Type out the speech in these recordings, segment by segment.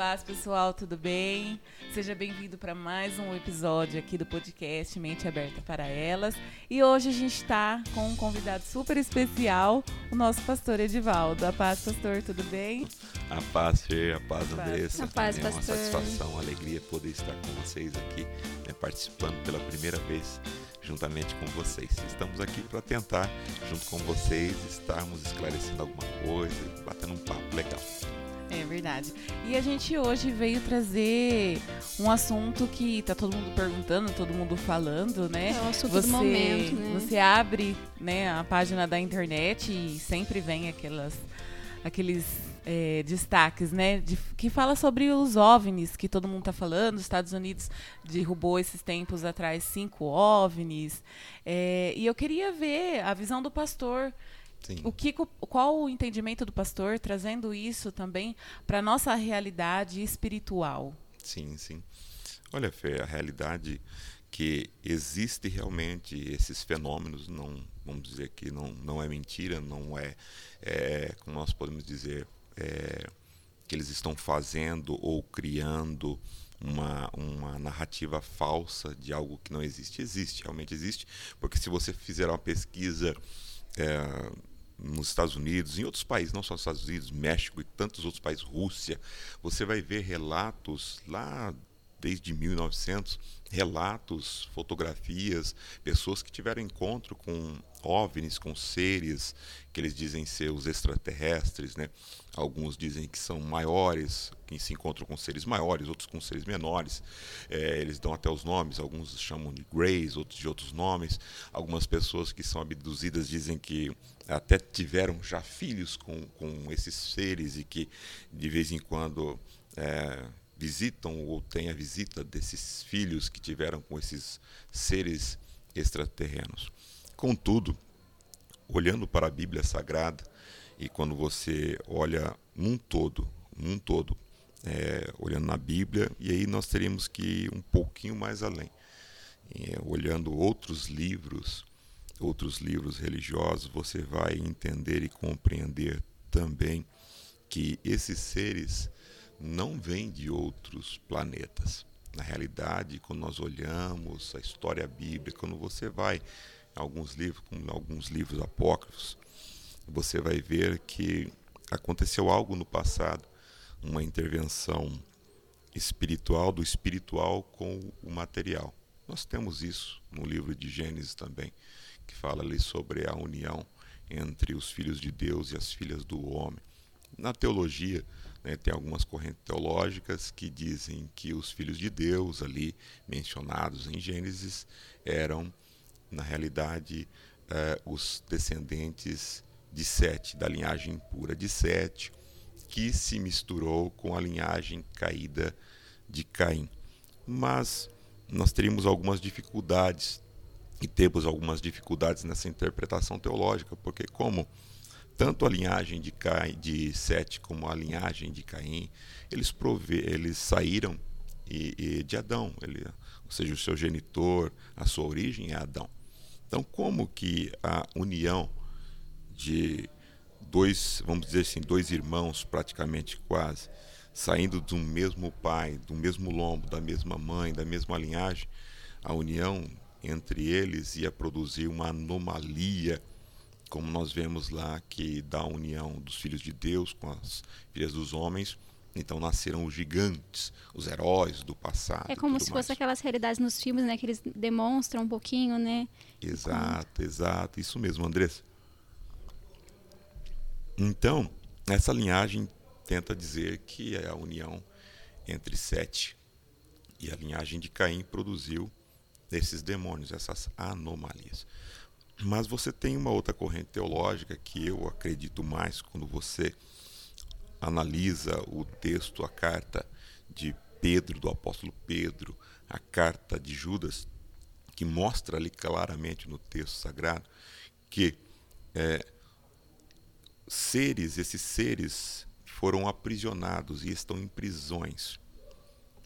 paz, pessoal, tudo bem? Seja bem-vindo para mais um episódio aqui do podcast Mente Aberta para Elas. E hoje a gente está com um convidado super especial, o nosso pastor Edivaldo. A paz, pastor, tudo bem? A paz, Fê, a paz, Andressa. A paz, é pastor. uma satisfação, uma alegria poder estar com vocês aqui, né, participando pela primeira vez juntamente com vocês. Estamos aqui para tentar, junto com vocês, estarmos esclarecendo alguma coisa, batendo um papo legal. É verdade. E a gente hoje veio trazer um assunto que tá todo mundo perguntando, todo mundo falando, né? É o assunto você, do momento, né? Você abre né, a página da internet e sempre vem aquelas, aqueles é, destaques, né? De, que fala sobre os OVNIs que todo mundo tá falando. Os Estados Unidos derrubou esses tempos atrás cinco OVNIs. É, e eu queria ver a visão do pastor. Sim. O que, qual o entendimento do pastor trazendo isso também para nossa realidade espiritual? Sim, sim. Olha, Fê, a realidade que existe realmente esses fenômenos, não vamos dizer que não, não é mentira, não é, é como nós podemos dizer, é, que eles estão fazendo ou criando uma, uma narrativa falsa de algo que não existe. Existe, realmente existe, porque se você fizer uma pesquisa é, nos Estados Unidos, em outros países, não só nos Estados Unidos, México e tantos outros países, Rússia, você vai ver relatos lá desde 1900, relatos, fotografias, pessoas que tiveram encontro com OVNIs, com seres que eles dizem ser os extraterrestres, né? Alguns dizem que são maiores, que se encontram com seres maiores, outros com seres menores. É, eles dão até os nomes, alguns chamam de Greys, outros de outros nomes. Algumas pessoas que são abduzidas dizem que até tiveram já filhos com, com esses seres e que de vez em quando é, visitam ou têm a visita desses filhos que tiveram com esses seres extraterrenos. Contudo, olhando para a Bíblia Sagrada e quando você olha num todo, num todo, é, olhando na Bíblia, e aí nós teríamos que ir um pouquinho mais além, é, olhando outros livros, outros livros religiosos, você vai entender e compreender também que esses seres não vêm de outros planetas. Na realidade, quando nós olhamos a história bíblica, quando você vai em alguns livros, como alguns livros apócrifos, você vai ver que aconteceu algo no passado, uma intervenção espiritual do espiritual com o material. Nós temos isso no livro de Gênesis também, que fala ali sobre a união entre os filhos de Deus e as filhas do homem. Na teologia, né, tem algumas correntes teológicas que dizem que os filhos de Deus, ali mencionados em Gênesis, eram, na realidade, eh, os descendentes de Sete, da linhagem pura de Sete, que se misturou com a linhagem caída de Caim. Mas nós teríamos algumas dificuldades e temos algumas dificuldades nessa interpretação teológica, porque como tanto a linhagem de, Caim, de Sete como a linhagem de Caim, eles, prove, eles saíram e, e de Adão, ele, ou seja, o seu genitor, a sua origem é Adão. Então, como que a união de dois, vamos dizer assim, dois irmãos praticamente quase, saindo do mesmo pai, do mesmo lombo, da mesma mãe, da mesma linhagem, a união entre eles ia produzir uma anomalia, como nós vemos lá que da união dos filhos de Deus com as filhas dos homens, então nasceram os gigantes, os heróis do passado. É como se mais. fosse aquelas realidades nos filmes, né? Que eles demonstram um pouquinho, né? Exato, exato, isso mesmo, Andressa. Então, essa linhagem tenta dizer que é a união entre Sete e a linhagem de Caim produziu esses demônios, essas anomalias. Mas você tem uma outra corrente teológica que eu acredito mais quando você analisa o texto, a carta de Pedro, do apóstolo Pedro, a carta de Judas, que mostra ali claramente no texto sagrado que é, seres, esses seres foram aprisionados e estão em prisões.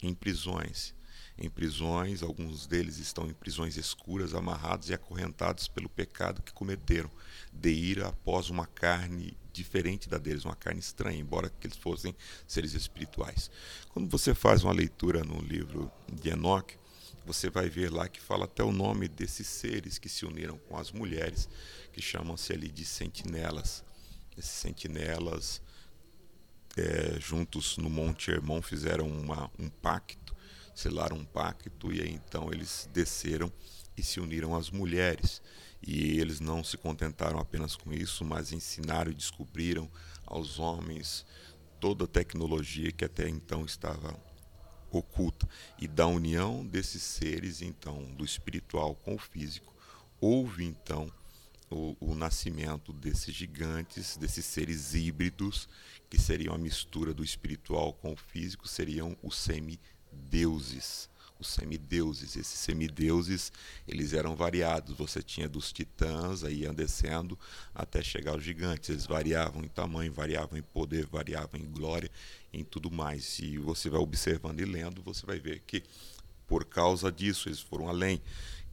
Em prisões. Em prisões, alguns deles estão em prisões escuras, amarrados e acorrentados pelo pecado que cometeram, de ir após uma carne diferente da deles, uma carne estranha, embora que eles fossem seres espirituais. Quando você faz uma leitura no livro de Enoque, você vai ver lá que fala até o nome desses seres que se uniram com as mulheres, que chamam-se ali de sentinelas. Esses sentinelas, é, juntos no Monte Hermon, fizeram uma, um pacto, selaram um pacto, e aí então eles desceram e se uniram às mulheres. E eles não se contentaram apenas com isso, mas ensinaram e descobriram aos homens toda a tecnologia que até então estava oculta. E da união desses seres, então, do espiritual com o físico, houve então o, o nascimento desses gigantes, desses seres híbridos, que seriam a mistura do espiritual com o físico, seriam os semideuses os semideuses. Esses semideuses, eles eram variados. Você tinha dos titãs, aí iam descendo até chegar aos gigantes. Eles variavam em tamanho, variavam em poder, variavam em glória, em tudo mais. E você vai observando e lendo, você vai ver que por causa disso eles foram além.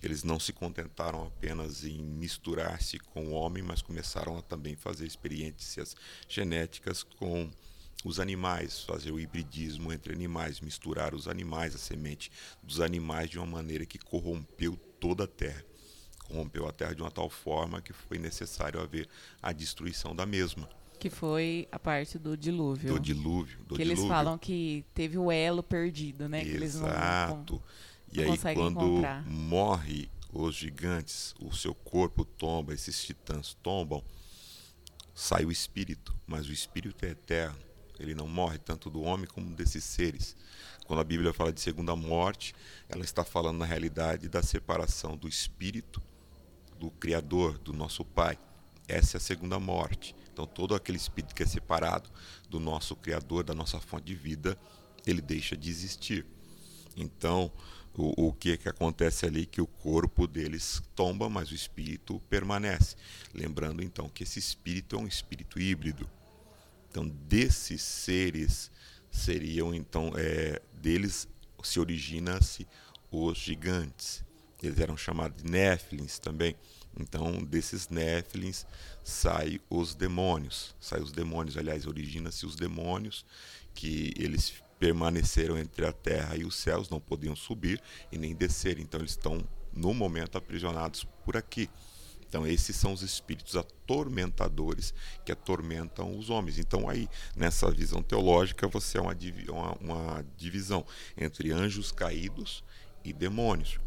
Eles não se contentaram apenas em misturar-se com o homem, mas começaram a também fazer experiências genéticas com os animais, fazer o hibridismo entre animais, misturar os animais, a semente dos animais de uma maneira que corrompeu toda a terra. Corrompeu a terra de uma tal forma que foi necessário haver a destruição da mesma. Que foi a parte do dilúvio. Do dilúvio. Do que dilúvio. eles falam que teve o elo perdido, né? Exato. Não, não, e aí quando encontrar. morre os gigantes, o seu corpo tomba, esses titãs tombam, sai o espírito, mas o espírito é eterno ele não morre, tanto do homem como desses seres. Quando a Bíblia fala de segunda morte, ela está falando na realidade da separação do espírito do Criador, do nosso Pai. Essa é a segunda morte. Então, todo aquele espírito que é separado do nosso Criador, da nossa fonte de vida, ele deixa de existir. Então, o, o que, que acontece ali? Que o corpo deles tomba, mas o espírito permanece. Lembrando então que esse espírito é um espírito híbrido. Então, desses seres seriam então é, deles se origina-se os gigantes. Eles eram chamados de Néfilins também. Então, desses Néfilins saem os demônios. Saem os demônios, aliás, origina-se os demônios, que eles permaneceram entre a terra e os céus, não podiam subir e nem descer. Então, eles estão, no momento, aprisionados por aqui. Então, esses são os espíritos atormentadores que atormentam os homens. Então, aí, nessa visão teológica, você é uma, uma, uma divisão entre anjos caídos e demônios.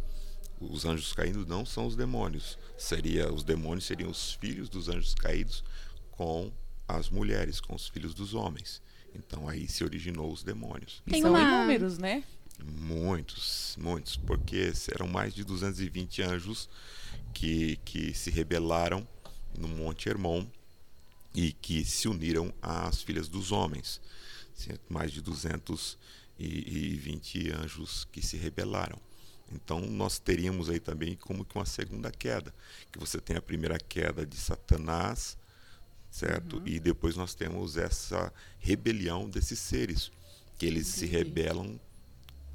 Os anjos caídos não são os demônios. Seria os demônios seriam os filhos dos anjos caídos com as mulheres, com os filhos dos homens. Então aí se originou os demônios. E são uma... inúmeros, né? Muitos, muitos, porque eram mais de 220 anjos que, que se rebelaram no Monte Hermon e que se uniram às filhas dos homens. Mais de 220 anjos que se rebelaram. Então nós teríamos aí também como que uma segunda queda, que você tem a primeira queda de Satanás, certo? Uhum. E depois nós temos essa rebelião desses seres, que eles Entendi. se rebelam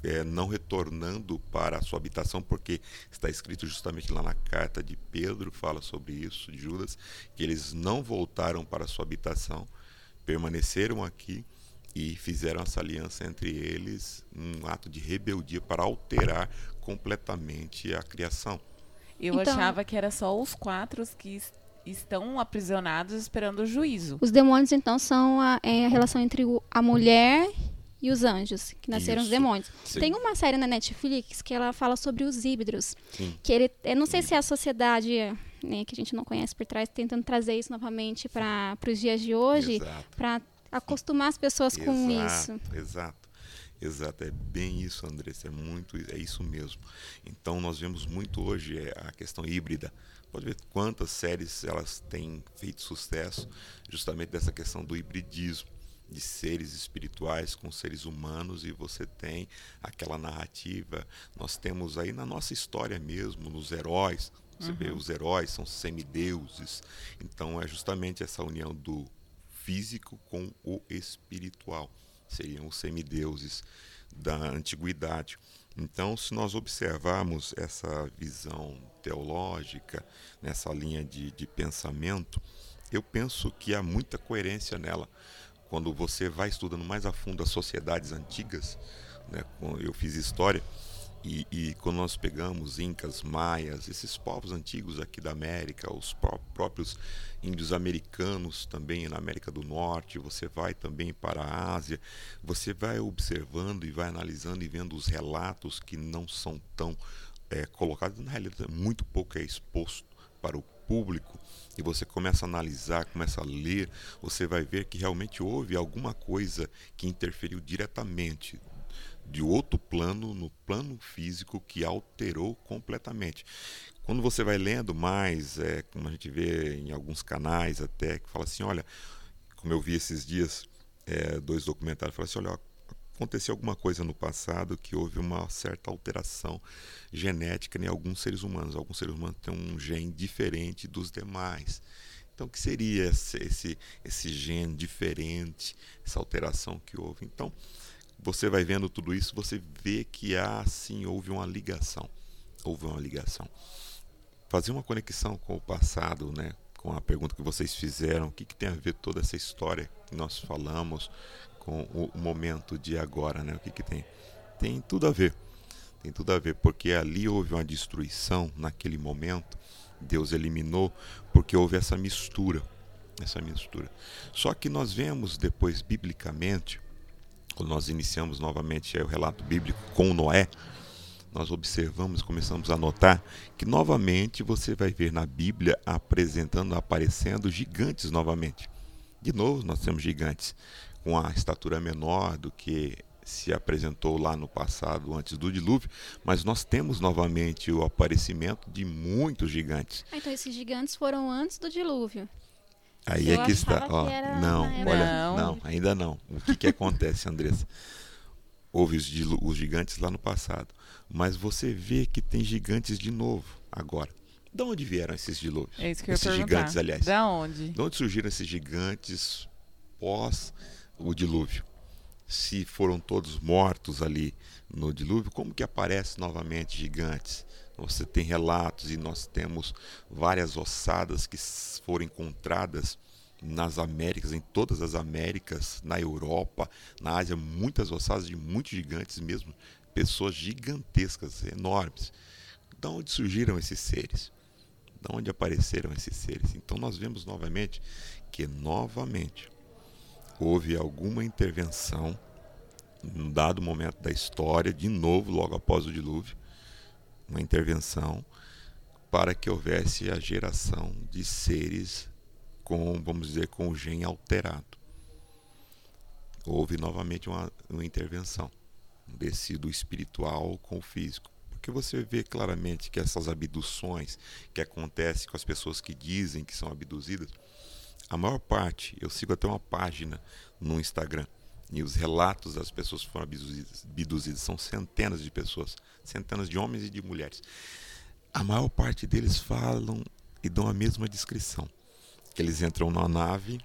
é, não retornando para a sua habitação, porque está escrito justamente lá na carta de Pedro, fala sobre isso, de Judas, que eles não voltaram para a sua habitação, permaneceram aqui e fizeram essa aliança entre eles, um ato de rebeldia para alterar completamente a criação. Eu então, achava que era só os quatro que estão aprisionados esperando o juízo. Os demônios, então, são a, é a relação entre o, a mulher e os anjos, que nasceram Isso. os demônios. Sim. Tem uma série na Netflix que ela fala sobre os híbridos. Sim. Que ele, eu não sei Sim. se é a sociedade né, que a gente não conhece por trás tentando trazer isso novamente para os dias de hoje, para acostumar as pessoas exato, com isso. Exato. Exato, é bem isso, Andressa, é muito, é isso mesmo. Então nós vemos muito hoje é, a questão híbrida. Pode ver quantas séries elas têm feito sucesso justamente dessa questão do hibridismo de seres espirituais com seres humanos e você tem aquela narrativa. Nós temos aí na nossa história mesmo, nos heróis, você uhum. vê os heróis são semideuses. Então é justamente essa união do físico com o espiritual. Seriam os semideuses da antiguidade. Então, se nós observarmos essa visão teológica, nessa linha de, de pensamento, eu penso que há muita coerência nela quando você vai estudando mais a fundo as sociedades antigas, né, eu fiz história, e, e, quando nós pegamos incas, maias, esses povos antigos aqui da América, os pró próprios índios americanos também na América do Norte, você vai também para a Ásia, você vai observando e vai analisando e vendo os relatos que não são tão é, colocados, na realidade muito pouco é exposto para o público e você começa a analisar, começa a ler, você vai ver que realmente houve alguma coisa que interferiu diretamente de outro plano, no plano físico, que alterou completamente. Quando você vai lendo mais, é, como a gente vê em alguns canais até, que fala assim, olha, como eu vi esses dias, é, dois documentários, fala assim, olha, aconteceu alguma coisa no passado que houve uma certa alteração genética em alguns seres humanos. Alguns seres humanos têm um gene diferente dos demais. Então, o que seria esse, esse, esse gene diferente, essa alteração que houve? Então, você vai vendo tudo isso, você vê que há sim houve uma ligação, houve uma ligação. Fazer uma conexão com o passado, né? Com a pergunta que vocês fizeram, o que, que tem a ver toda essa história que nós falamos com o, momento de agora, né? O que, que tem? Tem tudo a ver. Tem tudo a ver, porque ali houve uma destruição naquele momento. Deus eliminou porque houve essa mistura, essa mistura. Só que nós vemos depois biblicamente quando nós iniciamos novamente o relato bíblico com Noé, nós observamos, começamos a notar que novamente você vai ver na Bíblia apresentando, aparecendo gigantes novamente. De novo, nós temos gigantes com a estatura menor do que se apresentou lá no passado, antes do dilúvio, mas nós temos novamente o aparecimento de muitos gigantes. Ah, então esses gigantes foram antes do dilúvio. Aí eu é que está. Ó, que não, olha, não. não. ainda não. O que, que acontece, Andressa? Houve os, os gigantes lá no passado, mas você vê que tem gigantes de novo agora. De onde vieram esses dilúvios? É isso que eu esses gigantes, aliás. Da onde? De onde surgiram esses gigantes pós o dilúvio? Se foram todos mortos ali no dilúvio, como que aparecem novamente gigantes? Você tem relatos e nós temos várias ossadas que foram encontradas nas Américas, em todas as Américas, na Europa, na Ásia, muitas ossadas de muitos gigantes mesmo, pessoas gigantescas, enormes. De onde surgiram esses seres? De onde apareceram esses seres? Então nós vemos novamente que novamente houve alguma intervenção num dado momento da história, de novo, logo após o dilúvio, uma intervenção para que houvesse a geração de seres com, vamos dizer, com o gene alterado. Houve novamente uma, uma intervenção desse do espiritual com o físico. Porque você vê claramente que essas abduções que acontecem com as pessoas que dizem que são abduzidas, a maior parte, eu sigo até uma página no Instagram, e os relatos das pessoas que foram abduzidas, são centenas de pessoas, centenas de homens e de mulheres. A maior parte deles falam e dão a mesma descrição. Que eles entram na nave,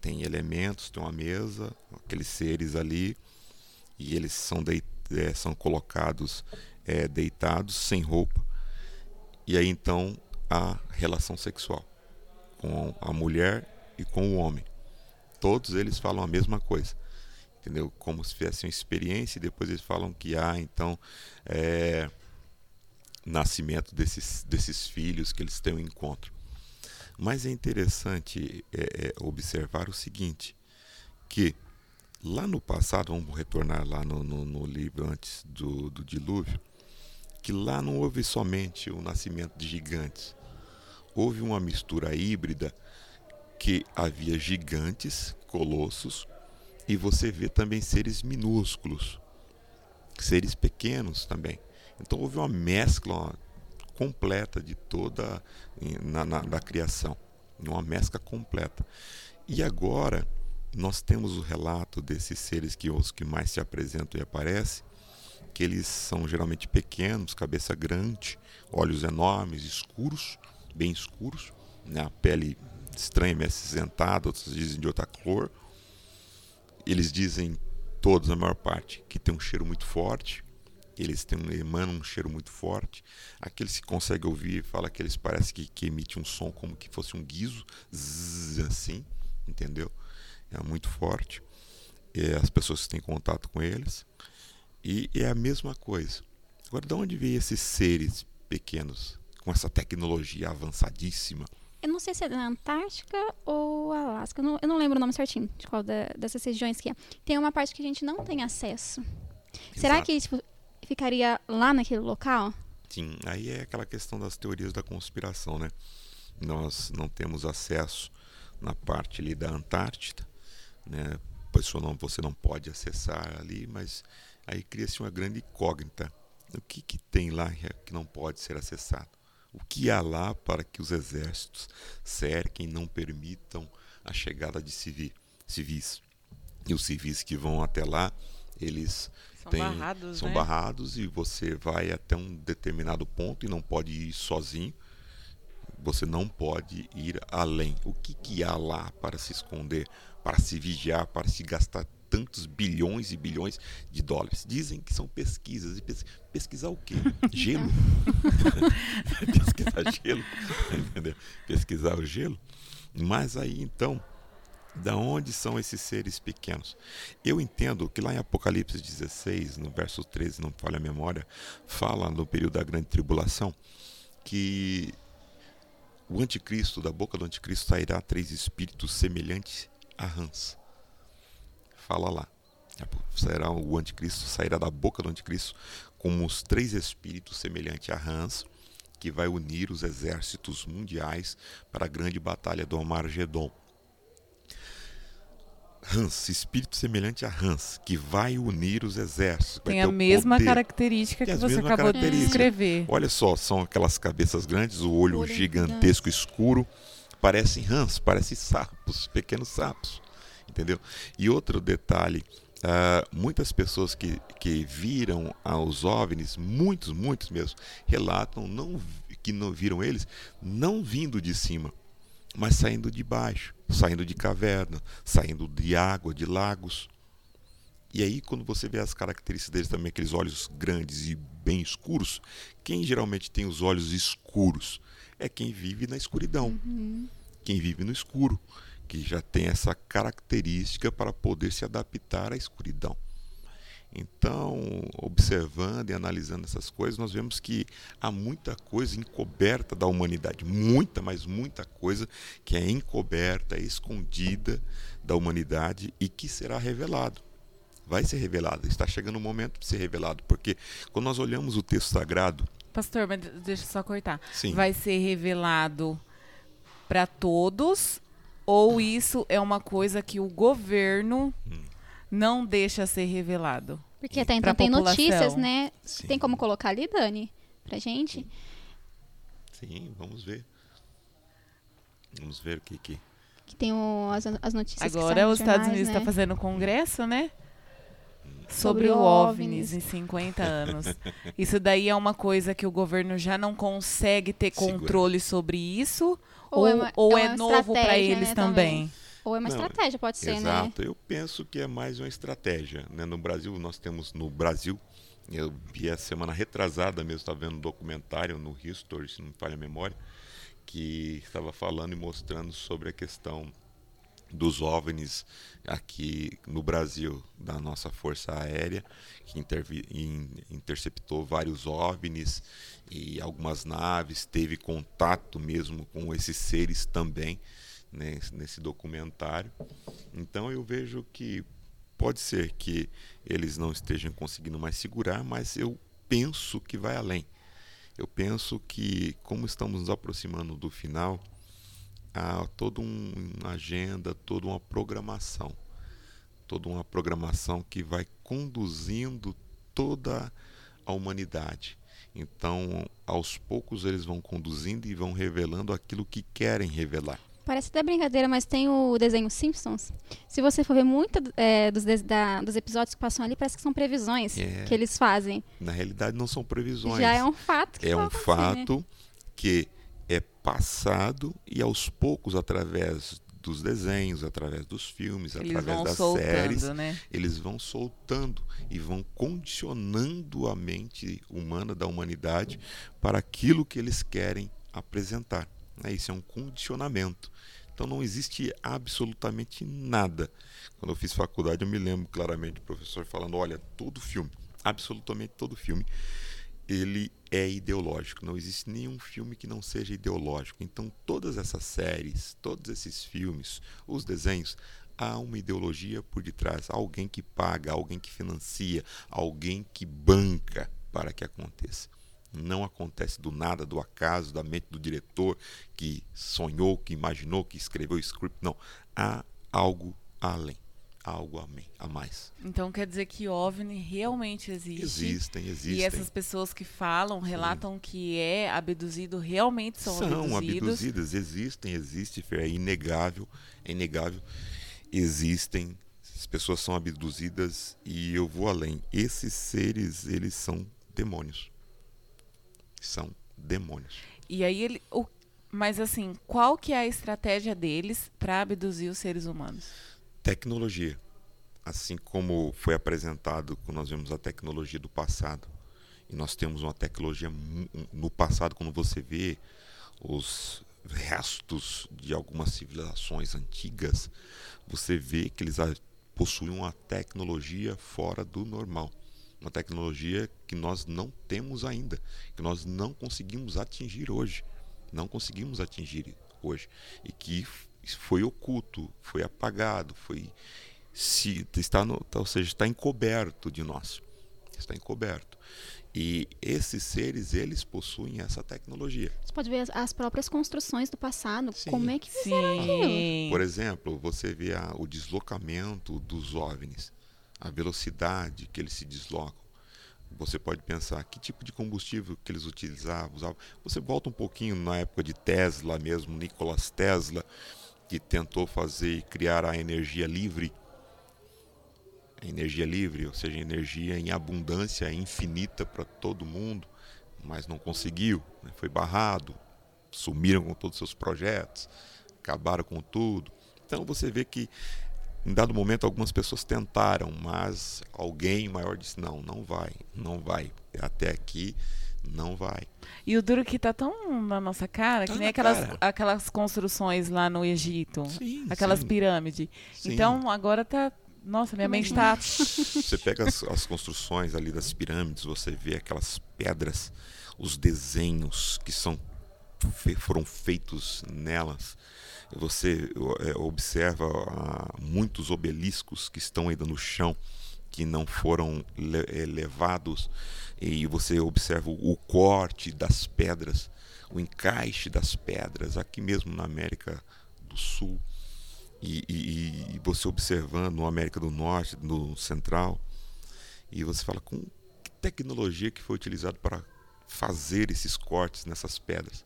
tem elementos, tem uma mesa, aqueles seres ali, e eles são, de, é, são colocados é, deitados, sem roupa. E aí então a relação sexual com a mulher e com o homem. Todos eles falam a mesma coisa entendeu? Como se fizesse uma experiência e depois eles falam que há então é, nascimento desses, desses filhos que eles têm um encontro. Mas é interessante é, é, observar o seguinte, que lá no passado, vamos retornar lá no, no, no livro antes do, do dilúvio, que lá não houve somente o nascimento de gigantes, houve uma mistura híbrida que havia gigantes, colossos, e você vê também seres minúsculos, seres pequenos também. Então houve uma mescla completa de toda na, na, criação, uma mescla completa. E agora nós temos o relato desses seres que os que mais se apresentam e aparecem, que eles são geralmente pequenos, cabeça grande, olhos enormes, escuros, bem escuros, né? a pele estranha, meio acinzentada, outros dizem de outra cor, eles dizem, todos, a maior parte, que tem um cheiro muito forte. Eles têm, emanam um cheiro muito forte. Aqueles que conseguem ouvir, fala que eles parecem que, que emite um som como que fosse um guizo, zzz, assim, entendeu? é muito forte. É, as pessoas têm contato com eles. E é a mesma coisa. Agora, de onde vêm esses seres pequenos com essa tecnologia avançadíssima? Eu não sei se é da Antártica ou Alasca. Eu não, eu não lembro o nome certinho de qual da, dessas regiões que é. Tem uma parte que a gente não tem acesso. Exato. Será que tipo, ficaria lá naquele local? Sim, aí é aquela questão das teorias da conspiração, né? Nós não temos acesso na parte ali da Antártida, né? Pois não, você não pode acessar ali, mas aí cria-se uma grande incógnita. O que, que tem lá que não pode ser acessado? O que há lá para que os exércitos cerquem e não permitam a chegada de civis? E os civis que vão até lá, eles são têm, barrados, são né? barrados e você vai até um determinado ponto e não pode ir sozinho. Você não pode ir além. O que, que há lá para se esconder, para se vigiar, para se gastar tantos bilhões e bilhões de dólares. Dizem que são pesquisas. E pes pesquisar o quê? Gelo? pesquisar gelo. Entendeu? Pesquisar o gelo. Mas aí então, da onde são esses seres pequenos? Eu entendo que lá em Apocalipse 16, no verso 13, não falha a memória, fala no período da grande tribulação que o anticristo, da boca do anticristo sairá três espíritos semelhantes a rãs fala lá. Será o anticristo, sairá da boca do anticristo como os três espíritos semelhantes a rãs, que vai unir os exércitos mundiais para a grande batalha do Armagedon. Hans, espírito semelhante a Hans, que vai unir os exércitos. Tem a mesma poder. característica que, que você acabou de descrever. Olha só, são aquelas cabeças grandes, o olho, olho gigantesco, gigante. escuro, parecem Hans, parecem sapos, pequenos sapos entendeu? E outro detalhe, uh, muitas pessoas que, que viram os OVNIs, muitos, muitos mesmo, relatam não, que não viram eles não vindo de cima, mas saindo de baixo, saindo de caverna, saindo de água, de lagos. E aí, quando você vê as características deles também, aqueles olhos grandes e bem escuros, quem geralmente tem os olhos escuros é quem vive na escuridão, uhum. quem vive no escuro que já tem essa característica para poder se adaptar à escuridão. Então, observando e analisando essas coisas, nós vemos que há muita coisa encoberta da humanidade, muita, mas muita coisa que é encoberta, é escondida da humanidade e que será revelado. Vai ser revelado, está chegando o momento de ser revelado, porque quando nós olhamos o texto sagrado. Pastor, mas deixa eu só cortar. Sim. Vai ser revelado para todos ou isso é uma coisa que o governo hum. não deixa ser revelado? Porque até então tem população. notícias, né? Sim. Tem como colocar ali, Dani, pra gente? Sim, vamos ver. Vamos ver o que que... Que tem o, as, as notícias Agora os Estados Unidos está né? fazendo congresso, né? Sobre, sobre o OVNIs em 50 anos. Isso daí é uma coisa que o governo já não consegue ter Segura. controle sobre isso ou, ou é, uma, ou é, é novo para eles né, também? também? Ou é uma Não, estratégia, pode ser, exato. né? Exato, eu penso que é mais uma estratégia. Né? No Brasil, nós temos no Brasil, eu vi a semana retrasada mesmo, estava vendo um documentário no History, se não me falha a memória, que estava falando e mostrando sobre a questão dos OVNIs aqui no Brasil, da nossa Força Aérea, que interceptou vários OVNIs e algumas naves, teve contato mesmo com esses seres também né, nesse documentário. Então eu vejo que pode ser que eles não estejam conseguindo mais segurar, mas eu penso que vai além. Eu penso que, como estamos nos aproximando do final, há toda um, uma agenda, toda uma programação, toda uma programação que vai conduzindo toda a humanidade. Então, aos poucos eles vão conduzindo e vão revelando aquilo que querem revelar. Parece até brincadeira, mas tem o desenho Simpsons. Se você for ver muito é, dos, da, dos episódios que passam ali, parece que são previsões é. que eles fazem. Na realidade, não são previsões. Já é um fato. é um fato né? que é passado e aos poucos, através dos desenhos, através dos filmes, eles através das soltando, séries, né? eles vão soltando e vão condicionando a mente humana da humanidade para aquilo que eles querem apresentar. Né? Isso é um condicionamento. Então não existe absolutamente nada. Quando eu fiz faculdade, eu me lembro claramente do professor falando: olha, todo filme, absolutamente todo filme, ele é ideológico. Não existe nenhum filme que não seja ideológico. Então todas essas séries, todos esses filmes, os desenhos, há uma ideologia por detrás, alguém que paga, alguém que financia, alguém que banca para que aconteça. Não acontece do nada, do acaso, da mente do diretor que sonhou, que imaginou, que escreveu o script. Não. Há algo além. Algo a mais. Então quer dizer que OVNI realmente existe. Existem, existem. E essas pessoas que falam, relatam Sim. que é abduzido, realmente são, são abduzidos. São abduzidas, existem, existe, é inegável, é inegável. Existem, as pessoas são abduzidas e eu vou além. Esses seres, eles são demônios são demônios. E aí ele, o, mas assim, qual que é a estratégia deles para abduzir os seres humanos? Tecnologia. Assim como foi apresentado quando nós vemos a tecnologia do passado. E nós temos uma tecnologia no passado, quando você vê os restos de algumas civilizações antigas, você vê que eles possuem uma tecnologia fora do normal uma tecnologia que nós não temos ainda, que nós não conseguimos atingir hoje. Não conseguimos atingir hoje. E que foi oculto, foi apagado, foi se está no, ou seja, está encoberto de nós. Está encoberto. E esses seres, eles possuem essa tecnologia. Você pode ver as, as próprias construções do passado, Sim. como é que fizeram aquilo. Por exemplo, você vê a, o deslocamento dos OVNIs a velocidade que eles se deslocam. Você pode pensar que tipo de combustível que eles utilizavam. Usavam. Você volta um pouquinho na época de Tesla mesmo, Nikola Tesla, que tentou fazer e criar a energia livre. A energia livre, ou seja, energia em abundância infinita para todo mundo, mas não conseguiu, né? foi barrado, sumiram com todos os seus projetos, acabaram com tudo. Então você vê que em dado momento, algumas pessoas tentaram, mas alguém maior disse: não, não vai, não vai. Até aqui, não vai. E o duro que está tão na nossa cara, tá que nem aquelas, cara. aquelas construções lá no Egito, sim, aquelas sim. pirâmides. Sim. Então, agora tá. Nossa, minha mente está. Você pega as, as construções ali das pirâmides, você vê aquelas pedras, os desenhos que são foram feitos nelas você é, observa ah, muitos obeliscos que estão ainda no chão, que não foram é, levados, e você observa o corte das pedras, o encaixe das pedras, aqui mesmo na América do Sul, e, e, e você observando no América do Norte, no Central, e você fala com que tecnologia que foi utilizada para fazer esses cortes nessas pedras.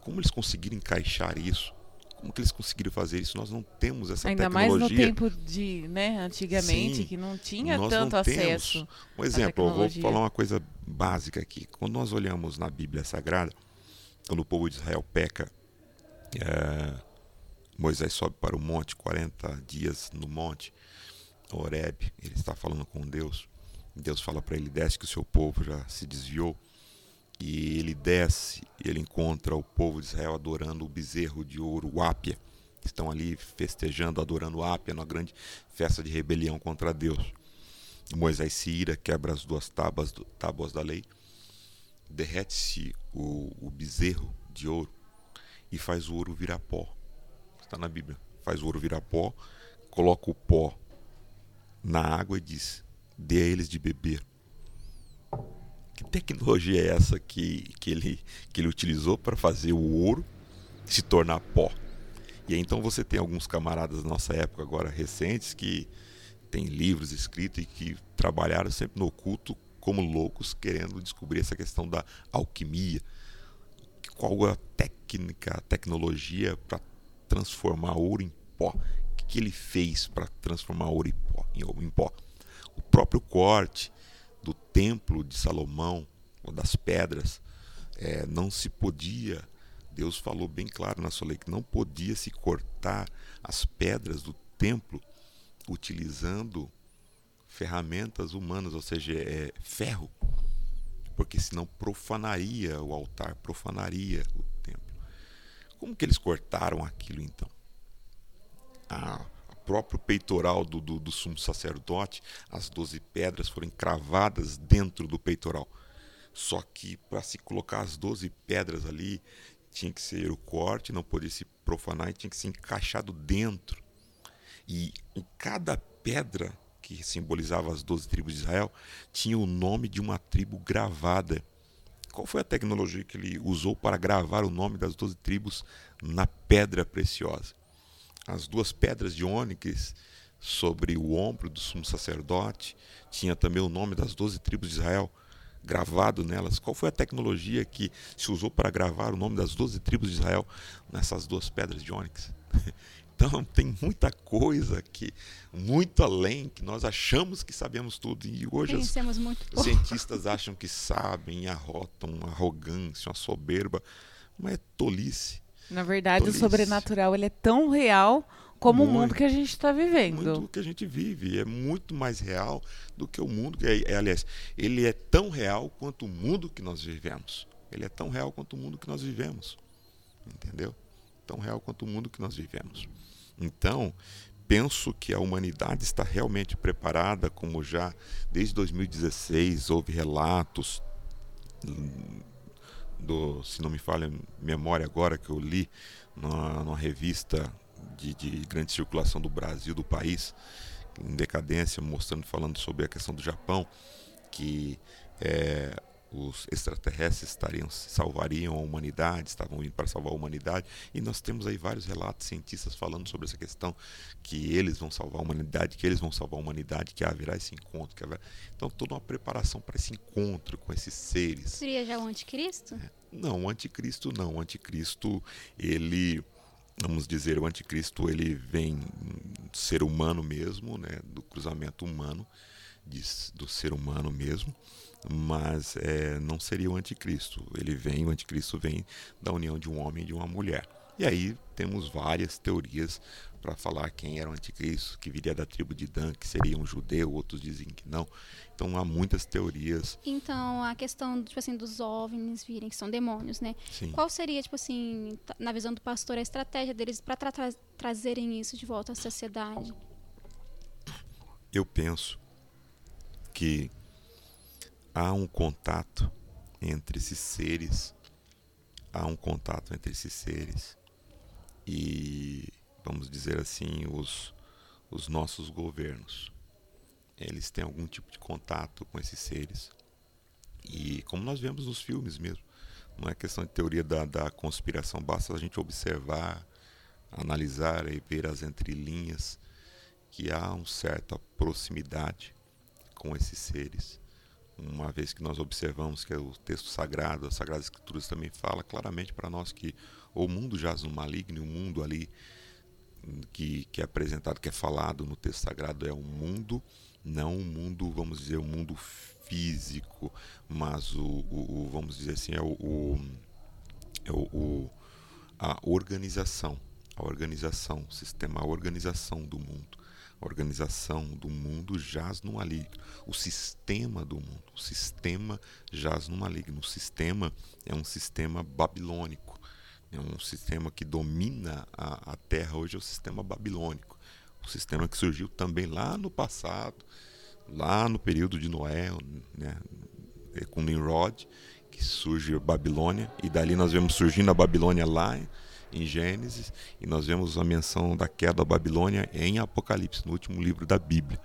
Como eles conseguiram encaixar isso? Como que eles conseguiram fazer isso? Nós não temos essa Ainda tecnologia. Ainda mais no tempo de, né, antigamente, Sim, que não tinha tanto acesso. Um exemplo, eu vou falar uma coisa básica aqui. Quando nós olhamos na Bíblia Sagrada, quando o povo de Israel peca, é, Moisés sobe para o monte, 40 dias no monte, Horeb, ele está falando com Deus. Deus fala para ele: desce que o seu povo já se desviou e ele desce e ele encontra o povo de Israel adorando o bezerro de ouro, o Ápia. Estão ali festejando, adorando o Ápia, numa grande festa de rebelião contra Deus. Moisés se ira, quebra as duas tábuas, tábuas da lei, derrete-se o, o bezerro de ouro e faz o ouro virar pó. Está na Bíblia. Faz o ouro virar pó, coloca o pó na água e diz: dê a eles de beber que tecnologia é essa que, que, ele, que ele utilizou para fazer o ouro se tornar pó? E aí, então você tem alguns camaradas da nossa época agora recentes que têm livros escritos e que trabalharam sempre no oculto como loucos querendo descobrir essa questão da alquimia. Qual a técnica, a tecnologia para transformar ouro em pó? O que, ele fez para transformar ouro em pó? O próprio corte, do templo de Salomão, ou das pedras, é, não se podia, Deus falou bem claro na sua lei que não podia se cortar as pedras do templo utilizando ferramentas humanas, ou seja, é, ferro, porque senão profanaria o altar, profanaria o templo. Como que eles cortaram aquilo então? a próprio peitoral do, do, do sumo sacerdote, as doze pedras foram cravadas dentro do peitoral. Só que para se colocar as doze pedras ali, tinha que ser o corte, não podia se profanar e tinha que ser encaixado dentro. E em cada pedra que simbolizava as doze tribos de Israel tinha o nome de uma tribo gravada. Qual foi a tecnologia que ele usou para gravar o nome das doze tribos na pedra preciosa? As duas pedras de ônix sobre o ombro do sumo sacerdote, tinha também o nome das doze tribos de Israel gravado nelas. Qual foi a tecnologia que se usou para gravar o nome das doze tribos de Israel nessas duas pedras de ônix? Então tem muita coisa que muito além que nós achamos que sabemos tudo e hoje os, os cientistas acham que sabem, arrotam uma arrogância, uma soberba, mas é tolice. Na verdade, o sobrenatural ele é tão real como muito, o mundo que a gente está vivendo. Muito que a gente vive. É muito mais real do que o mundo. Que é, é, aliás, ele é tão real quanto o mundo que nós vivemos. Ele é tão real quanto o mundo que nós vivemos. Entendeu? Tão real quanto o mundo que nós vivemos. Então, penso que a humanidade está realmente preparada, como já desde 2016 houve relatos do, se não me falha memória agora, que eu li numa, numa revista de, de, grande circulação do Brasil, do país, em decadência, mostrando, falando sobre a questão do Japão, que é, os extraterrestres estariam salvariam a humanidade, estavam indo para salvar a humanidade, e nós temos aí vários relatos cientistas falando sobre essa questão que eles vão salvar a humanidade, que eles vão salvar a humanidade, que haverá esse encontro, que haverá... então toda uma preparação para esse encontro com esses seres. Seria já o anticristo? É. Não, o anticristo não, o anticristo ele vamos dizer, o anticristo ele vem ser humano mesmo, né, do cruzamento humano, de, do ser humano mesmo, mas é, não seria o anticristo. Ele vem, o anticristo vem da união de um homem e de uma mulher. E aí temos várias teorias para falar quem era o anticristo, que viria da tribo de Dan, que seria um judeu, outros dizem que não. Então há muitas teorias. Então a questão tipo assim dos ovnis virem que são demônios, né? Sim. Qual seria tipo assim, na visão do pastor a estratégia deles para tra tra trazerem isso de volta à sociedade? Eu penso que há um contato entre esses seres, há um contato entre esses seres e, vamos dizer assim, os, os nossos governos. Eles têm algum tipo de contato com esses seres. E como nós vemos nos filmes mesmo, não é questão de teoria da, da conspiração, basta a gente observar, analisar e ver as entrelinhas que há uma certa proximidade com esses seres uma vez que nós observamos que o texto sagrado, as Sagradas Escrituras também fala claramente para nós que o mundo jaz no maligno, o mundo ali que, que é apresentado, que é falado no texto sagrado é um mundo, não um mundo, vamos dizer, um mundo físico, mas o, o, o vamos dizer assim, é o, o, é o, a organização, a organização, o sistema, a organização do mundo a organização do mundo jaz no maligno. O sistema do mundo, o sistema jaz no maligno. O sistema é um sistema babilônico. É um sistema que domina a, a Terra hoje, é o sistema babilônico. O sistema que surgiu também lá no passado, lá no período de Noé, né, com Nimrod, que surge a Babilônia, e dali nós vemos surgindo a Babilônia lá em Gênesis e nós vemos a menção da queda da Babilônia em Apocalipse, no último livro da Bíblia.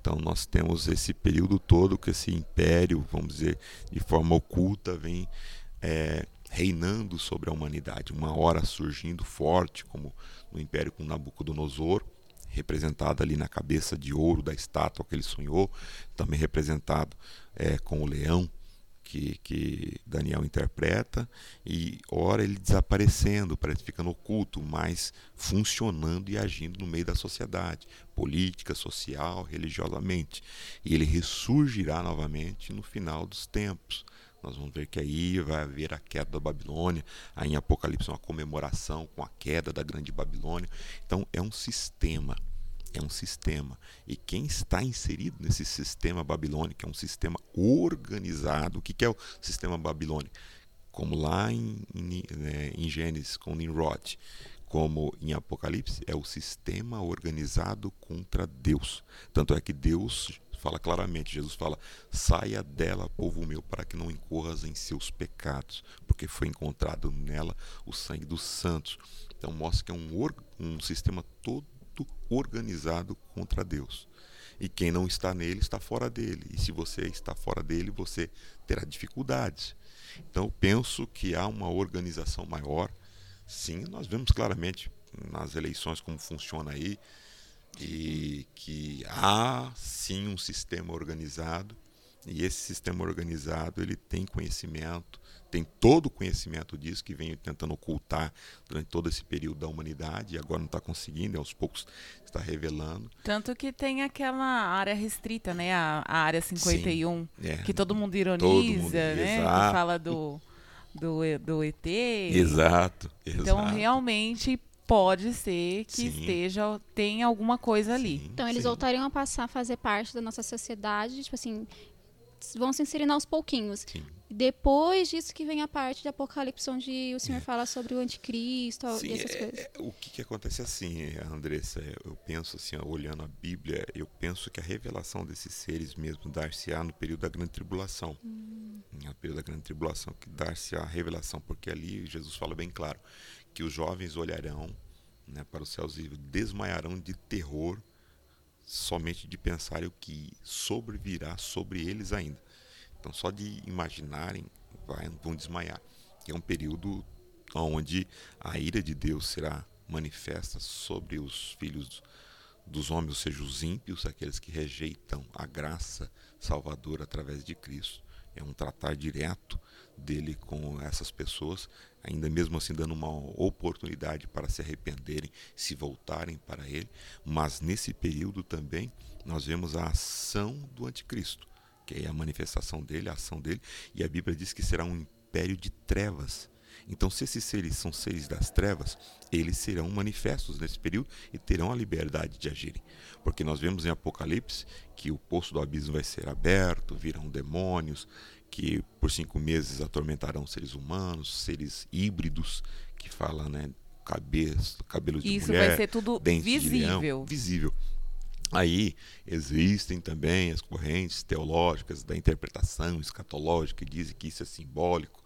Então nós temos esse período todo que esse império, vamos dizer, de forma oculta, vem é, reinando sobre a humanidade. Uma hora surgindo forte, como no império com Nabucodonosor, representado ali na cabeça de ouro da estátua que ele sonhou, também representado é, com o leão que, que Daniel interpreta, e ora ele desaparecendo, parece ficando oculto, mas funcionando e agindo no meio da sociedade, política, social, religiosamente. E ele ressurgirá novamente no final dos tempos. Nós vamos ver que aí vai haver a queda da Babilônia, aí em Apocalipse uma comemoração com a queda da grande Babilônia. Então é um sistema é um sistema. E quem está inserido nesse sistema babilônico é um sistema organizado. O que é o sistema babilônico? Como lá em, em, né, em Gênesis, com Nimrod. como em Apocalipse, é o sistema organizado contra Deus. Tanto é que Deus fala claramente, Jesus fala: saia dela, povo meu, para que não incorras em seus pecados, porque foi encontrado nela o sangue dos santos. Então mostra que é um, um sistema todo organizado contra Deus. E quem não está nele está fora dele. E se você está fora dele, você terá dificuldades. Então penso que há uma organização maior. Sim, nós vemos claramente nas eleições como funciona aí e que há sim um sistema organizado e esse sistema organizado ele tem conhecimento, tem todo o conhecimento disso que vem tentando ocultar durante todo esse período da humanidade e agora não está conseguindo, aos poucos está revelando. Tanto que tem aquela área restrita, né, a, a área 51, Sim, é, que todo mundo ironiza, todo mundo, né, exato. que fala do, do, do ET. Exato, exato. Então realmente pode ser que Sim. esteja tem alguma coisa ali. Então eles sim. voltariam a passar a fazer parte da nossa sociedade, tipo assim, vão se inserindo aos pouquinhos. Sim. Depois disso que vem a parte de Apocalipse, onde o Senhor é. fala sobre o anticristo Sim, e essas é, coisas. É, o que, que acontece assim, Andressa, eu penso assim, olhando a Bíblia, eu penso que a revelação desses seres mesmo dar-se-á no período da grande tribulação. Hum. No período da grande tribulação, que dar-se-á a revelação, porque ali Jesus fala bem claro que os jovens olharão né, para os céus e desmaiarão de terror somente de pensar o que sobrevirá sobre eles ainda. Então, só de imaginarem, vai, vão desmaiar. É um período onde a ira de Deus será manifesta sobre os filhos dos homens, ou seja, os ímpios, aqueles que rejeitam a graça salvadora através de Cristo. É um tratar direto dele com essas pessoas ainda mesmo assim dando uma oportunidade para se arrependerem, se voltarem para ele, mas nesse período também nós vemos a ação do anticristo, que é a manifestação dele, a ação dele, e a Bíblia diz que será um império de trevas. Então, se esses seres são seres das trevas, eles serão manifestos nesse período e terão a liberdade de agirem. Porque nós vemos em Apocalipse que o poço do abismo vai ser aberto, virão demônios, que por cinco meses atormentarão seres humanos, seres híbridos, que fala, né, cabelos, cabelos de Isso mulher, vai ser tudo visível. Leão, visível. Aí existem também as correntes teológicas da interpretação escatológica que dizem que isso é simbólico,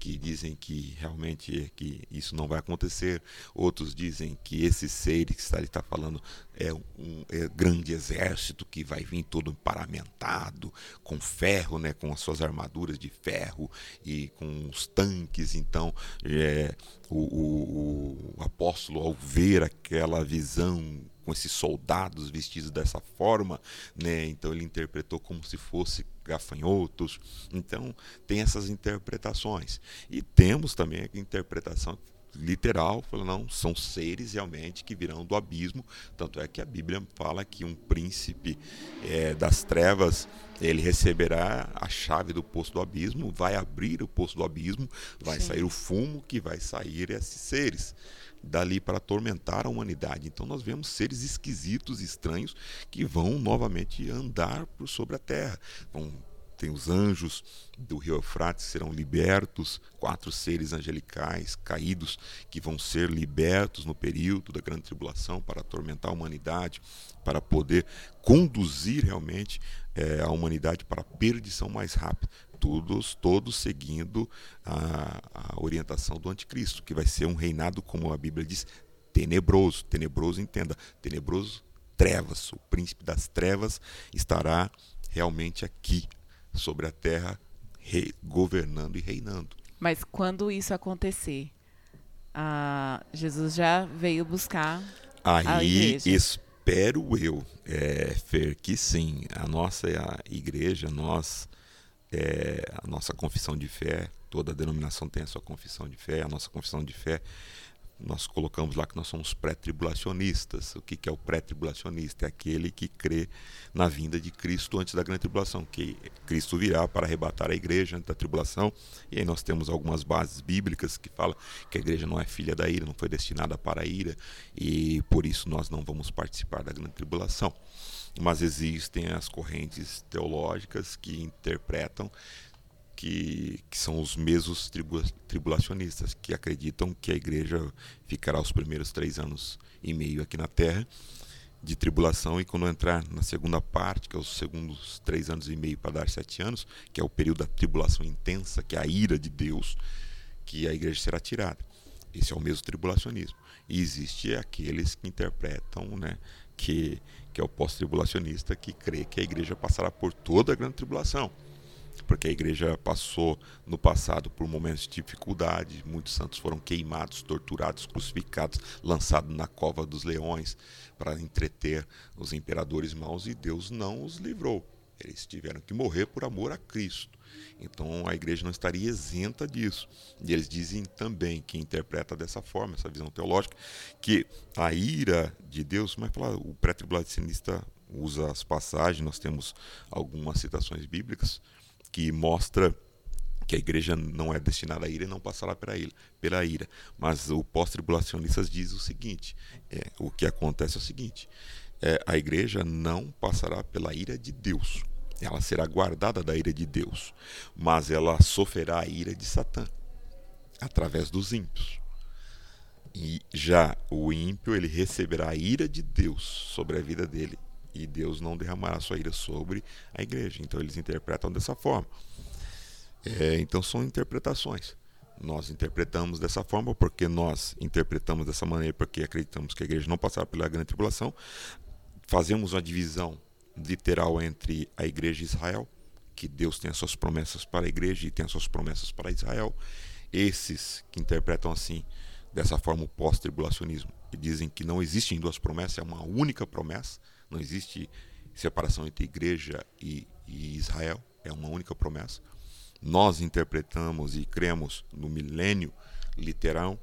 que dizem que realmente que isso não vai acontecer. Outros dizem que esse ser que está, está falando é um é grande exército que vai vir todo paramentado, com ferro, né, com as suas armaduras de ferro e com os tanques. Então, é, o, o, o apóstolo, ao ver aquela visão com esses soldados vestidos dessa forma, né? Então ele interpretou como se fosse gafanhotos. Então, tem essas interpretações. E temos também a interpretação literal, falando, não, são seres realmente que virão do abismo. Tanto é que a Bíblia fala que um príncipe é, das trevas ele receberá a chave do poço do abismo, vai abrir o poço do abismo, vai Sim. sair o fumo que vai sair esses seres dali para atormentar a humanidade. Então nós vemos seres esquisitos, estranhos, que vão novamente andar por sobre a terra. Vão tem os anjos do rio Eufrates serão libertos, quatro seres angelicais caídos que vão ser libertos no período da grande tribulação para atormentar a humanidade, para poder conduzir realmente é, a humanidade para a perdição mais rápida todos, todos seguindo a, a orientação do anticristo, que vai ser um reinado, como a Bíblia diz, tenebroso. Tenebroso, entenda, tenebroso, trevas. O príncipe das trevas estará realmente aqui, sobre a terra, governando e reinando. Mas quando isso acontecer, Jesus já veio buscar Aí, espero eu, é, Fer, que sim, a nossa a igreja, nós é, a nossa confissão de fé, toda denominação tem a sua confissão de fé, a nossa confissão de fé, nós colocamos lá que nós somos pré-tribulacionistas. O que, que é o pré-tribulacionista? É aquele que crê na vinda de Cristo antes da grande tribulação, que Cristo virá para arrebatar a igreja antes da tribulação. E aí nós temos algumas bases bíblicas que falam que a igreja não é filha da ira, não foi destinada para a ira, e por isso nós não vamos participar da grande tribulação mas existem as correntes teológicas que interpretam que, que são os mesmos tribulacionistas, que acreditam que a igreja ficará os primeiros três anos e meio aqui na Terra de tribulação e quando entrar na segunda parte, que é os segundos três anos e meio para dar sete anos, que é o período da tribulação intensa, que é a ira de Deus, que a igreja será tirada. Esse é o mesmo tribulacionismo. E existe aqueles que interpretam, né, que, que é o pós-tribulacionista, que crê que a igreja passará por toda a grande tribulação porque a igreja passou no passado por momentos de dificuldade, muitos santos foram queimados, torturados, crucificados, lançados na cova dos leões para entreter os imperadores maus e Deus não os livrou. Eles tiveram que morrer por amor a Cristo. Então a igreja não estaria isenta disso. E eles dizem também, que interpreta dessa forma, essa visão teológica, que a ira de Deus, mas fala, o pré-tribulacionista usa as passagens, nós temos algumas citações bíblicas, que mostra que a igreja não é destinada à ira e não passará pela ira. Pela ira. Mas o pós-tribulacionistas diz o seguinte: é, o que acontece é o seguinte: é, a igreja não passará pela ira de Deus. Ela será guardada da ira de Deus, mas ela sofrerá a ira de Satã através dos ímpios. E já o ímpio ele receberá a ira de Deus sobre a vida dele e Deus não derramará sua ira sobre a igreja. Então eles interpretam dessa forma. É, então são interpretações. Nós interpretamos dessa forma porque nós interpretamos dessa maneira porque acreditamos que a igreja não passará pela grande tribulação. Fazemos uma divisão literal entre a igreja e Israel, que Deus tem as suas promessas para a igreja e tem as suas promessas para Israel. Esses que interpretam assim, dessa forma, o pós-tribulacionismo, e dizem que não existem duas promessas, é uma única promessa não existe separação entre igreja e, e Israel, é uma única promessa. Nós interpretamos e cremos no milênio literal,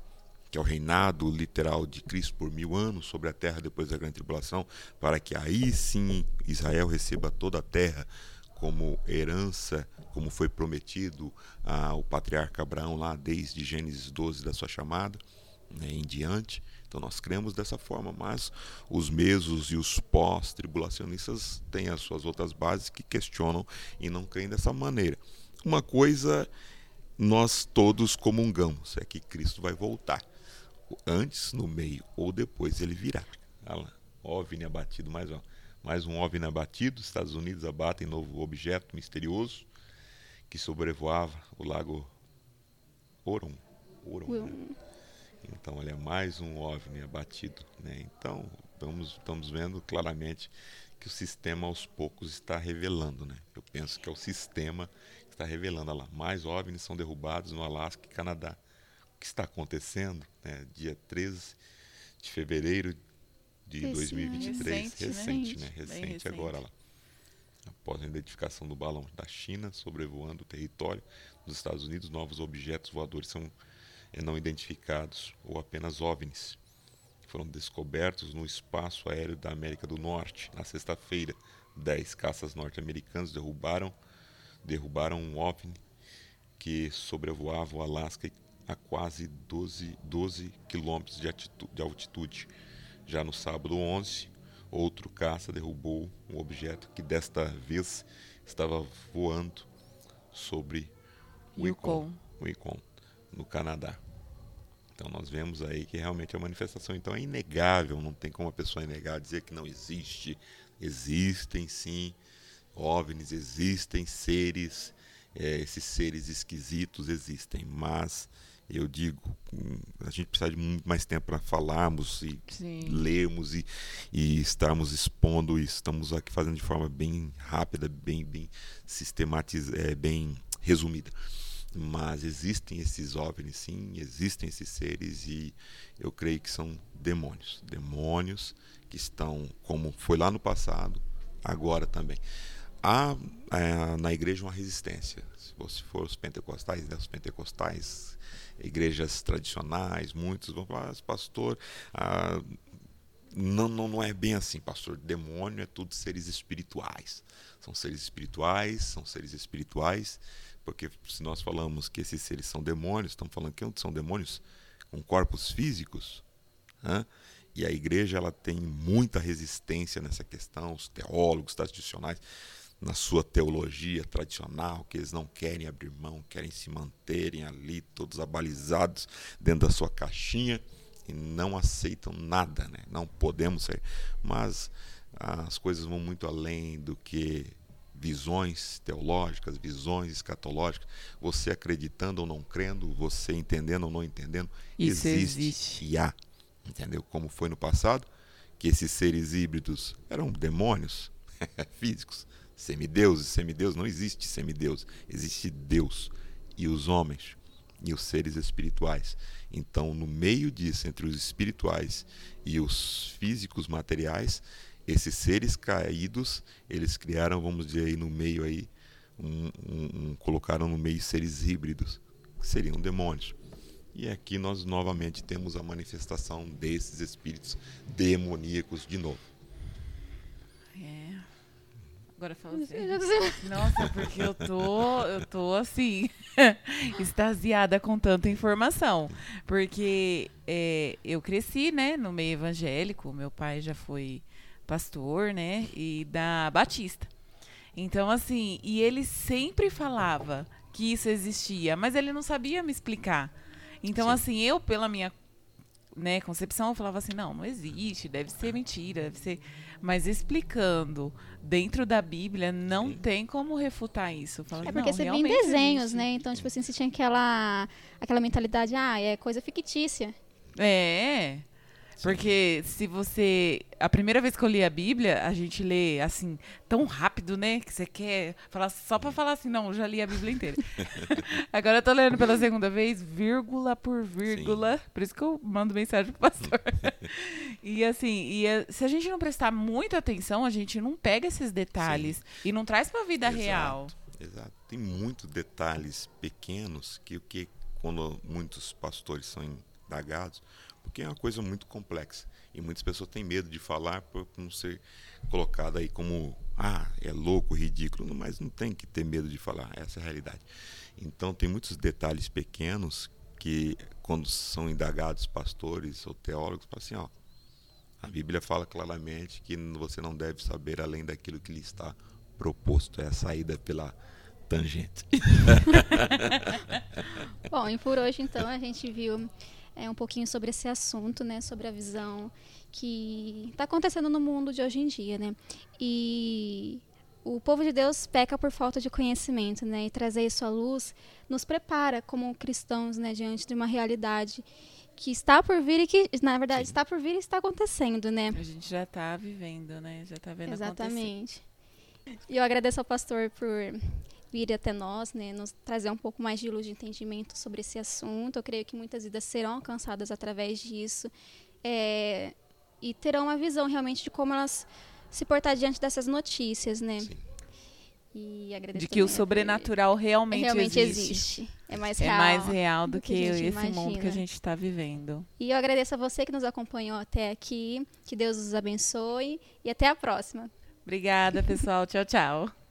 que é o reinado literal de Cristo por mil anos sobre a terra depois da grande tribulação, para que aí sim Israel receba toda a terra como herança, como foi prometido ao patriarca Abraão lá desde Gênesis 12 da sua chamada né, em diante. Então nós cremos dessa forma, mas os mesos e os pós-tribulacionistas têm as suas outras bases que questionam e não creem dessa maneira. Uma coisa nós todos comungamos é que Cristo vai voltar. Antes, no meio ou depois ele virá. Olha lá, OVNI abatido, mais um, mais um OVNI abatido. Estados Unidos abatem novo objeto misterioso que sobrevoava o lago Orum. Orum né? Então, ele é mais um OVNI abatido. Né? Então, estamos, estamos vendo claramente que o sistema aos poucos está revelando. Né? Eu penso que é o sistema que está revelando. Olha lá, mais OVNIs são derrubados no Alasca e Canadá. Que está acontecendo? Né? Dia 13 de fevereiro de Esse 2023. Recente, recente, né? Recente, recente agora lá. Após a identificação do balão da China sobrevoando o território dos Estados Unidos, novos objetos voadores são não identificados ou apenas OVNIs. Foram descobertos no espaço aéreo da América do Norte. Na sexta-feira, dez caças norte-americanos derrubaram, derrubaram um OVNI que sobrevoava o Alasca a quase 12, 12 quilômetros de, de altitude. Já no sábado 11, outro caça derrubou um objeto que desta vez estava voando sobre o Yukon. Yukon no Canadá. Então nós vemos aí que realmente a manifestação então é inegável, não tem como a pessoa negar, dizer que não existe. Existem sim OVNIs, existem seres, é, esses seres esquisitos existem, mas eu digo, a gente precisa de muito mais tempo para falarmos e Sim. lermos e, e estarmos expondo isso. Estamos aqui fazendo de forma bem rápida, bem, bem sistematizada, é, bem resumida. Mas existem esses OVNIs, sim, existem esses seres e eu creio que são demônios. Demônios que estão, como foi lá no passado, agora também. Há é, na igreja uma resistência. Se você for os pentecostais, né, os pentecostais, igrejas tradicionais, muitos vão falar, ah, pastor, ah, não, não, não é bem assim, pastor. Demônio é tudo seres espirituais. São seres espirituais, são seres espirituais porque se nós falamos que esses seres são demônios, estamos falando que são demônios com corpos físicos. Né? E a igreja ela tem muita resistência nessa questão, os teólogos tradicionais na sua teologia tradicional, que eles não querem abrir mão, querem se manterem ali todos abalizados dentro da sua caixinha e não aceitam nada, né? Não podemos sair. Mas as coisas vão muito além do que visões teológicas, visões escatológicas, você acreditando ou não crendo, você entendendo ou não entendendo, Isso existe, existe. e há, entendeu? Como foi no passado, que esses seres híbridos eram demônios físicos, semideuses, semideus não existe semideus, existe Deus e os homens e os seres espirituais. Então, no meio disso, entre os espirituais e os físicos materiais, esses seres caídos, eles criaram, vamos dizer aí no meio aí, um, um, um, colocaram no meio seres híbridos, que seriam demônios. E aqui nós novamente temos a manifestação desses espíritos demoníacos de novo. É. Agora fala assim. Nossa, porque eu tô, eu tô assim, extasiada com tanta informação. Porque é, eu cresci, né, no meio evangélico, meu pai já foi pastor, né? E da Batista. Então, assim, e ele sempre falava que isso existia, mas ele não sabia me explicar. Então, Sim. assim, eu, pela minha né, concepção, eu falava assim, não, não existe, deve ser mentira, deve ser. Mas explicando dentro da Bíblia, não Sim. tem como refutar isso. Falava, é porque você vê em desenhos, existe. né? Então, tipo assim, você tinha aquela, aquela mentalidade, ah, é coisa fictícia. É. Porque se você. A primeira vez que eu li a Bíblia, a gente lê assim, tão rápido, né? Que você quer falar só pra falar assim, não, eu já li a Bíblia inteira. Agora eu tô lendo pela segunda vez, vírgula por vírgula. Sim. Por isso que eu mando mensagem pro pastor. e assim, e a, se a gente não prestar muita atenção, a gente não pega esses detalhes Sim. e não traz pra vida exato, real. Exato. Tem muitos detalhes pequenos que o que quando muitos pastores são indagados porque é uma coisa muito complexa. E muitas pessoas têm medo de falar por não ser colocado aí como, ah, é louco, ridículo, mas não tem que ter medo de falar, essa é a realidade. Então, tem muitos detalhes pequenos que, quando são indagados pastores ou teólogos, falam assim: ó, a Bíblia fala claramente que você não deve saber além daquilo que lhe está proposto, é a saída pela tangente. Bom, e por hoje, então, a gente viu é, um pouquinho sobre esse assunto, né, sobre a visão que está acontecendo no mundo de hoje em dia, né? E o povo de Deus peca por falta de conhecimento, né? E trazer isso à luz nos prepara como cristãos, né, diante de uma realidade que está por vir e que, na verdade, Sim. está por vir e está acontecendo, né? A gente já está vivendo, né? Já está vendo Exatamente. Acontecer. E eu agradeço ao pastor por vir até nós, né, nos trazer um pouco mais de luz de entendimento sobre esse assunto. Eu creio que muitas vidas serão alcançadas através disso é, e terão uma visão realmente de como elas se portar diante dessas notícias, né? Sim. E agradeço de que o sobrenatural realmente, realmente existe. existe. É mais real. É mais real do, do que, que esse imagina. mundo que a gente está vivendo. E eu agradeço a você que nos acompanhou até aqui. Que Deus os abençoe e até a próxima. Obrigada, pessoal. tchau, tchau.